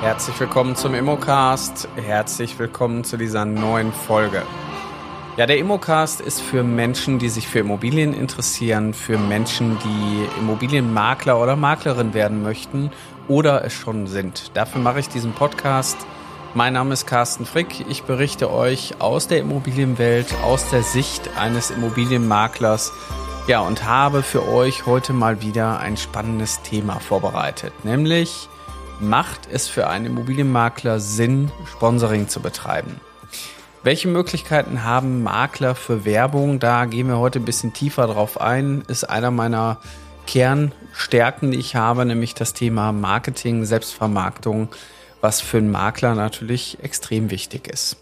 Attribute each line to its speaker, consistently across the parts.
Speaker 1: Herzlich willkommen zum Immocast. Herzlich willkommen zu dieser neuen Folge. Ja, der Immocast ist für Menschen, die sich für Immobilien interessieren, für Menschen, die Immobilienmakler oder Maklerin werden möchten oder es schon sind. Dafür mache ich diesen Podcast. Mein Name ist Carsten Frick. Ich berichte euch aus der Immobilienwelt, aus der Sicht eines Immobilienmaklers. Ja, und habe für euch heute mal wieder ein spannendes Thema vorbereitet, nämlich macht es für einen Immobilienmakler Sinn, Sponsoring zu betreiben? Welche Möglichkeiten haben Makler für Werbung? Da gehen wir heute ein bisschen tiefer drauf ein. Ist einer meiner Kernstärken, die ich habe, nämlich das Thema Marketing, Selbstvermarktung, was für einen Makler natürlich extrem wichtig ist.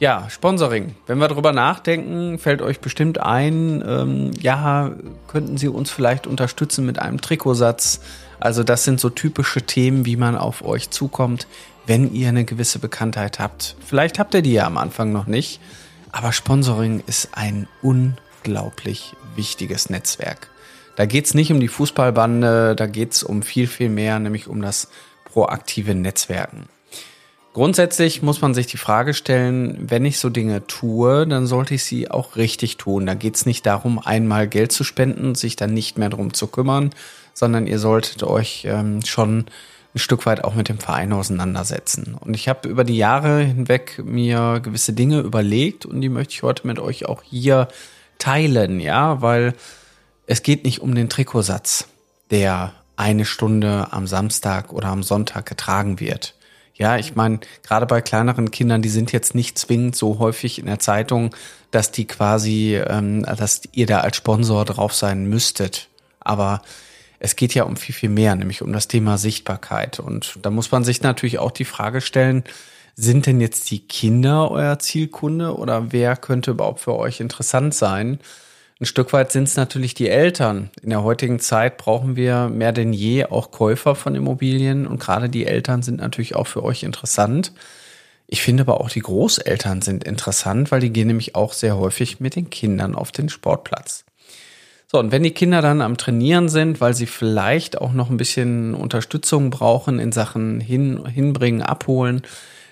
Speaker 1: Ja, Sponsoring. Wenn wir darüber nachdenken, fällt euch bestimmt ein, ähm, ja, könnten Sie uns vielleicht unterstützen mit einem Trikotsatz, also das sind so typische Themen, wie man auf euch zukommt, wenn ihr eine gewisse Bekanntheit habt. Vielleicht habt ihr die ja am Anfang noch nicht, aber Sponsoring ist ein unglaublich wichtiges Netzwerk. Da geht's nicht um die Fußballbande, da geht's um viel, viel mehr, nämlich um das proaktive Netzwerken. Grundsätzlich muss man sich die Frage stellen, wenn ich so Dinge tue, dann sollte ich sie auch richtig tun. Da geht's nicht darum, einmal Geld zu spenden, sich dann nicht mehr drum zu kümmern, sondern ihr solltet euch ähm, schon ein Stück weit auch mit dem Verein auseinandersetzen. Und ich habe über die Jahre hinweg mir gewisse Dinge überlegt und die möchte ich heute mit euch auch hier teilen, ja, weil es geht nicht um den Trikotsatz, der eine Stunde am Samstag oder am Sonntag getragen wird. Ja, ich meine, gerade bei kleineren Kindern, die sind jetzt nicht zwingend so häufig in der Zeitung, dass die quasi, ähm, dass ihr da als Sponsor drauf sein müsstet. Aber es geht ja um viel, viel mehr, nämlich um das Thema Sichtbarkeit. Und da muss man sich natürlich auch die Frage stellen, sind denn jetzt die Kinder euer Zielkunde oder wer könnte überhaupt für euch interessant sein? Ein Stück weit sind es natürlich die Eltern. In der heutigen Zeit brauchen wir mehr denn je auch Käufer von Immobilien und gerade die Eltern sind natürlich auch für euch interessant. Ich finde aber auch die Großeltern sind interessant, weil die gehen nämlich auch sehr häufig mit den Kindern auf den Sportplatz. So, und wenn die Kinder dann am Trainieren sind, weil sie vielleicht auch noch ein bisschen Unterstützung brauchen in Sachen hin, hinbringen, abholen,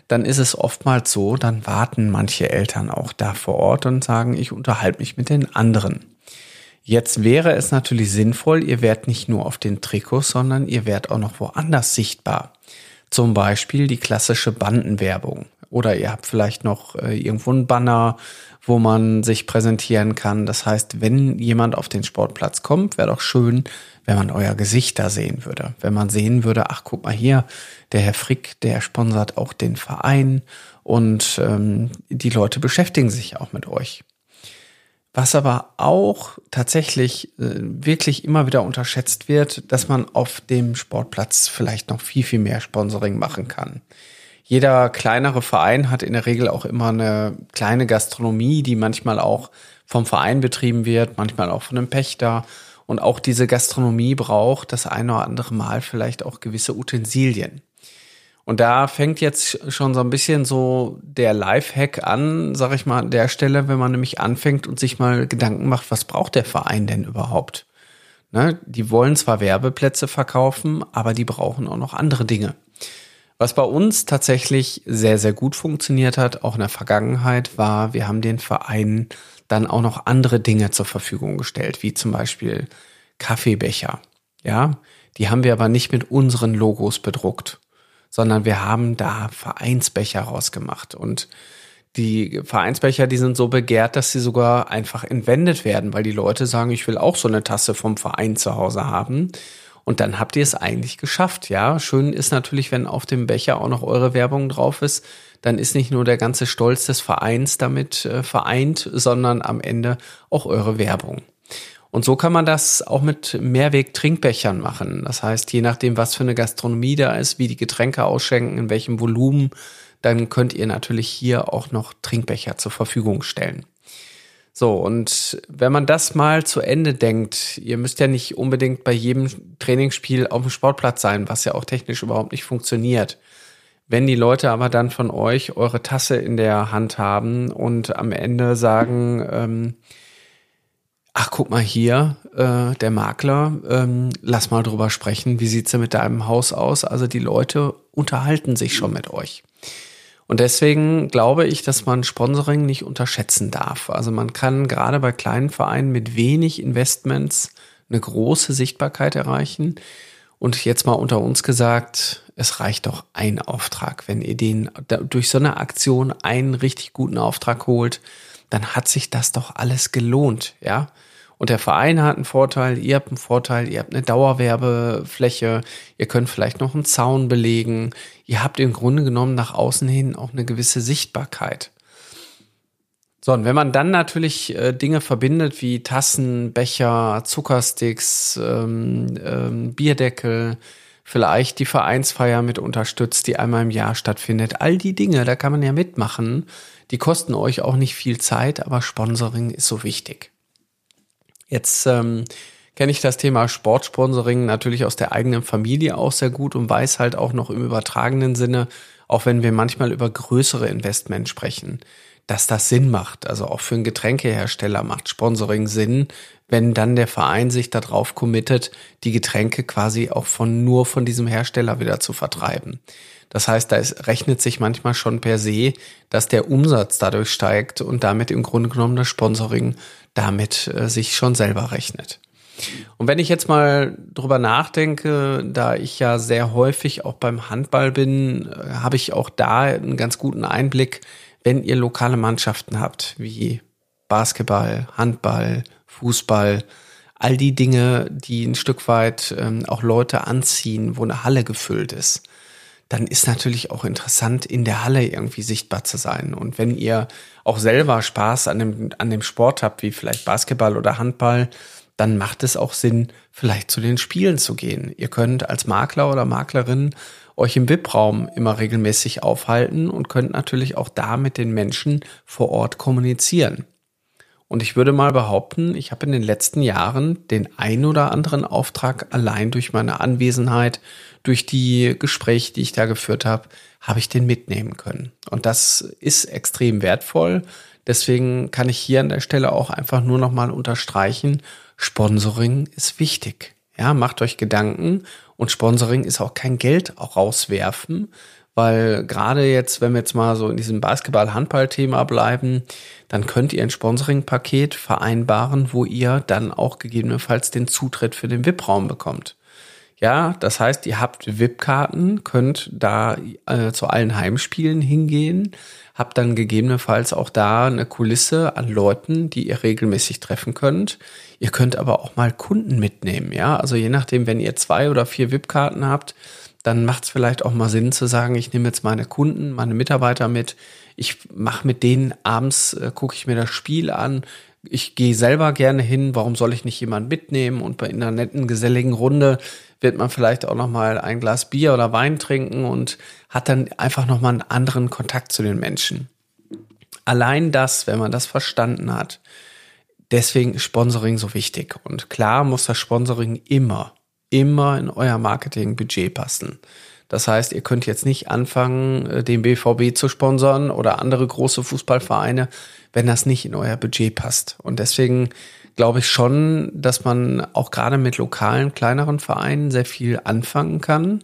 Speaker 1: dann ist es oftmals so, dann warten manche Eltern auch da vor Ort und sagen, ich unterhalte mich mit den anderen. Jetzt wäre es natürlich sinnvoll, ihr werdet nicht nur auf den Trikots, sondern ihr werdet auch noch woanders sichtbar. Zum Beispiel die klassische Bandenwerbung. Oder ihr habt vielleicht noch äh, irgendwo einen Banner, wo man sich präsentieren kann. Das heißt, wenn jemand auf den Sportplatz kommt, wäre doch schön, wenn man euer Gesicht da sehen würde. Wenn man sehen würde, ach guck mal hier, der Herr Frick, der sponsert auch den Verein und ähm, die Leute beschäftigen sich auch mit euch. Was aber auch tatsächlich äh, wirklich immer wieder unterschätzt wird, dass man auf dem Sportplatz vielleicht noch viel, viel mehr Sponsoring machen kann. Jeder kleinere Verein hat in der Regel auch immer eine kleine Gastronomie, die manchmal auch vom Verein betrieben wird, manchmal auch von einem Pächter. Und auch diese Gastronomie braucht das eine oder andere Mal vielleicht auch gewisse Utensilien. Und da fängt jetzt schon so ein bisschen so der Lifehack an, sag ich mal, an der Stelle, wenn man nämlich anfängt und sich mal Gedanken macht, was braucht der Verein denn überhaupt? Ne? Die wollen zwar Werbeplätze verkaufen, aber die brauchen auch noch andere Dinge. Was bei uns tatsächlich sehr, sehr gut funktioniert hat, auch in der Vergangenheit, war, wir haben den Vereinen dann auch noch andere Dinge zur Verfügung gestellt, wie zum Beispiel Kaffeebecher. Ja, die haben wir aber nicht mit unseren Logos bedruckt, sondern wir haben da Vereinsbecher rausgemacht und die Vereinsbecher, die sind so begehrt, dass sie sogar einfach entwendet werden, weil die Leute sagen, ich will auch so eine Tasse vom Verein zu Hause haben. Und dann habt ihr es eigentlich geschafft, ja. Schön ist natürlich, wenn auf dem Becher auch noch eure Werbung drauf ist, dann ist nicht nur der ganze Stolz des Vereins damit äh, vereint, sondern am Ende auch eure Werbung. Und so kann man das auch mit Mehrweg-Trinkbechern machen. Das heißt, je nachdem, was für eine Gastronomie da ist, wie die Getränke ausschenken, in welchem Volumen, dann könnt ihr natürlich hier auch noch Trinkbecher zur Verfügung stellen. So, und wenn man das mal zu Ende denkt, ihr müsst ja nicht unbedingt bei jedem Trainingsspiel auf dem Sportplatz sein, was ja auch technisch überhaupt nicht funktioniert. Wenn die Leute aber dann von euch eure Tasse in der Hand haben und am Ende sagen, ähm, ach guck mal hier, äh, der Makler, ähm, lass mal drüber sprechen, wie sieht's denn mit deinem Haus aus? Also die Leute unterhalten sich schon mit euch. Und deswegen glaube ich, dass man Sponsoring nicht unterschätzen darf. Also man kann gerade bei kleinen Vereinen mit wenig Investments eine große Sichtbarkeit erreichen. Und jetzt mal unter uns gesagt, es reicht doch ein Auftrag. Wenn ihr den durch so eine Aktion einen richtig guten Auftrag holt, dann hat sich das doch alles gelohnt, ja. Und der Verein hat einen Vorteil, ihr habt einen Vorteil, ihr habt eine Dauerwerbefläche, ihr könnt vielleicht noch einen Zaun belegen, ihr habt im Grunde genommen nach außen hin auch eine gewisse Sichtbarkeit. So, und wenn man dann natürlich äh, Dinge verbindet wie Tassen, Becher, Zuckersticks, ähm, ähm, Bierdeckel, vielleicht die Vereinsfeier mit unterstützt, die einmal im Jahr stattfindet, all die Dinge, da kann man ja mitmachen. Die kosten euch auch nicht viel Zeit, aber Sponsoring ist so wichtig. Jetzt ähm, kenne ich das Thema Sportsponsoring natürlich aus der eigenen Familie auch sehr gut und weiß halt auch noch im übertragenen Sinne, auch wenn wir manchmal über größere Investments sprechen, dass das Sinn macht. Also auch für einen Getränkehersteller macht Sponsoring Sinn, wenn dann der Verein sich darauf committet, die Getränke quasi auch von nur von diesem Hersteller wieder zu vertreiben. Das heißt, da ist, rechnet sich manchmal schon per se, dass der Umsatz dadurch steigt und damit im Grunde genommen das Sponsoring damit äh, sich schon selber rechnet. Und wenn ich jetzt mal drüber nachdenke, da ich ja sehr häufig auch beim Handball bin, äh, habe ich auch da einen ganz guten Einblick, wenn ihr lokale Mannschaften habt, wie Basketball, Handball, Fußball, all die Dinge, die ein Stück weit ähm, auch Leute anziehen, wo eine Halle gefüllt ist dann ist natürlich auch interessant, in der Halle irgendwie sichtbar zu sein. Und wenn ihr auch selber Spaß an dem, an dem Sport habt, wie vielleicht Basketball oder Handball, dann macht es auch Sinn, vielleicht zu den Spielen zu gehen. Ihr könnt als Makler oder Maklerin euch im VIP-Raum immer regelmäßig aufhalten und könnt natürlich auch da mit den Menschen vor Ort kommunizieren. Und ich würde mal behaupten, ich habe in den letzten Jahren den ein oder anderen Auftrag allein durch meine Anwesenheit, durch die Gespräche, die ich da geführt habe, habe ich den mitnehmen können. Und das ist extrem wertvoll. Deswegen kann ich hier an der Stelle auch einfach nur noch mal unterstreichen, Sponsoring ist wichtig. Ja, macht euch Gedanken und Sponsoring ist auch kein Geld rauswerfen, weil gerade jetzt, wenn wir jetzt mal so in diesem Basketball-Handball-Thema bleiben, dann könnt ihr ein Sponsoring-Paket vereinbaren, wo ihr dann auch gegebenenfalls den Zutritt für den VIP-Raum bekommt. Ja, das heißt, ihr habt VIP-Karten, könnt da äh, zu allen Heimspielen hingehen, habt dann gegebenenfalls auch da eine Kulisse an Leuten, die ihr regelmäßig treffen könnt. Ihr könnt aber auch mal Kunden mitnehmen, ja. Also je nachdem, wenn ihr zwei oder vier VIP-Karten habt, dann macht es vielleicht auch mal Sinn zu sagen, ich nehme jetzt meine Kunden, meine Mitarbeiter mit, ich mache mit denen abends, äh, gucke ich mir das Spiel an, ich gehe selber gerne hin, warum soll ich nicht jemanden mitnehmen? Und bei einer netten, geselligen Runde wird man vielleicht auch noch mal ein Glas Bier oder Wein trinken und hat dann einfach noch mal einen anderen Kontakt zu den Menschen. Allein das, wenn man das verstanden hat, deswegen ist Sponsoring so wichtig. Und klar muss das Sponsoring immer immer in euer Marketingbudget passen. Das heißt, ihr könnt jetzt nicht anfangen, äh, den BVB zu sponsern oder andere große Fußballvereine, wenn das nicht in euer Budget passt. Und deswegen glaube ich schon, dass man auch gerade mit lokalen, kleineren Vereinen sehr viel anfangen kann.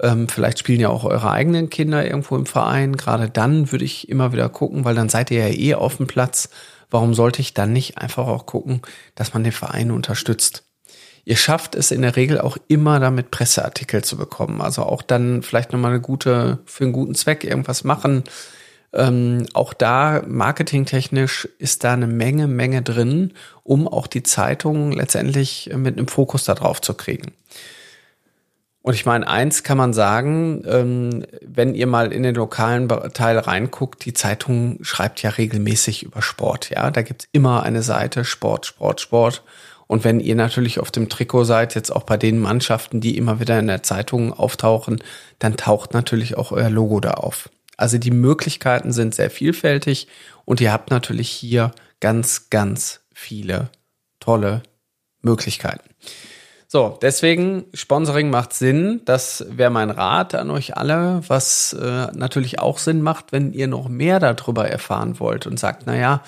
Speaker 1: Ähm, vielleicht spielen ja auch eure eigenen Kinder irgendwo im Verein. Gerade dann würde ich immer wieder gucken, weil dann seid ihr ja eh auf dem Platz. Warum sollte ich dann nicht einfach auch gucken, dass man den Verein unterstützt? Ihr schafft es in der Regel auch immer damit Presseartikel zu bekommen. Also auch dann vielleicht nochmal eine gute, für einen guten Zweck irgendwas machen. Ähm, auch da marketingtechnisch ist da eine Menge, Menge drin, um auch die Zeitung letztendlich mit einem Fokus darauf zu kriegen. Und ich meine, eins kann man sagen, ähm, wenn ihr mal in den lokalen Teil reinguckt, die Zeitung schreibt ja regelmäßig über Sport. Ja, da gibt's immer eine Seite Sport, Sport, Sport. Und wenn ihr natürlich auf dem Trikot seid, jetzt auch bei den Mannschaften, die immer wieder in der Zeitung auftauchen, dann taucht natürlich auch euer Logo da auf. Also die Möglichkeiten sind sehr vielfältig und ihr habt natürlich hier ganz, ganz viele tolle Möglichkeiten. So, deswegen Sponsoring macht Sinn. Das wäre mein Rat an euch alle, was äh, natürlich auch Sinn macht, wenn ihr noch mehr darüber erfahren wollt und sagt, na ja,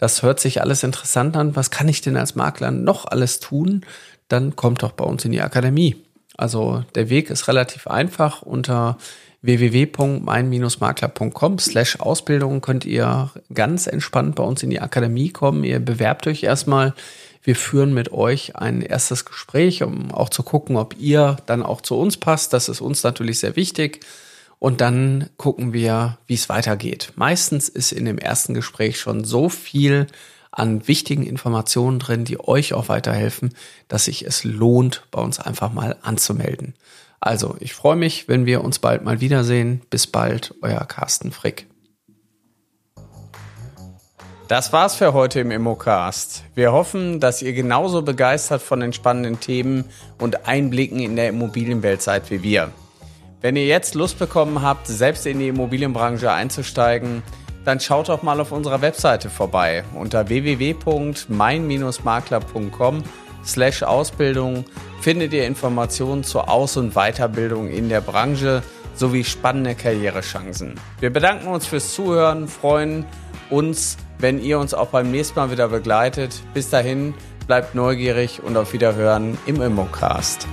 Speaker 1: das hört sich alles interessant an, was kann ich denn als Makler noch alles tun? Dann kommt doch bei uns in die Akademie. Also der Weg ist relativ einfach. Unter www.mein-makler.com slash Ausbildung könnt ihr ganz entspannt bei uns in die Akademie kommen. Ihr bewerbt euch erstmal. Wir führen mit euch ein erstes Gespräch, um auch zu gucken, ob ihr dann auch zu uns passt. Das ist uns natürlich sehr wichtig. Und dann gucken wir, wie es weitergeht. Meistens ist in dem ersten Gespräch schon so viel an wichtigen Informationen drin, die euch auch weiterhelfen, dass sich es lohnt, bei uns einfach mal anzumelden. Also, ich freue mich, wenn wir uns bald mal wiedersehen. Bis bald, euer Carsten Frick. Das war's für heute im Immocast. Wir hoffen, dass ihr genauso begeistert von den spannenden Themen und Einblicken in der Immobilienwelt seid wie wir. Wenn ihr jetzt Lust bekommen habt, selbst in die Immobilienbranche einzusteigen, dann schaut doch mal auf unserer Webseite vorbei unter www.mein-makler.com slash Ausbildung findet ihr Informationen zur Aus- und Weiterbildung in der Branche sowie spannende Karrierechancen. Wir bedanken uns fürs Zuhören, freuen uns, wenn ihr uns auch beim nächsten Mal wieder begleitet. Bis dahin, bleibt neugierig und auf Wiederhören im Immocast.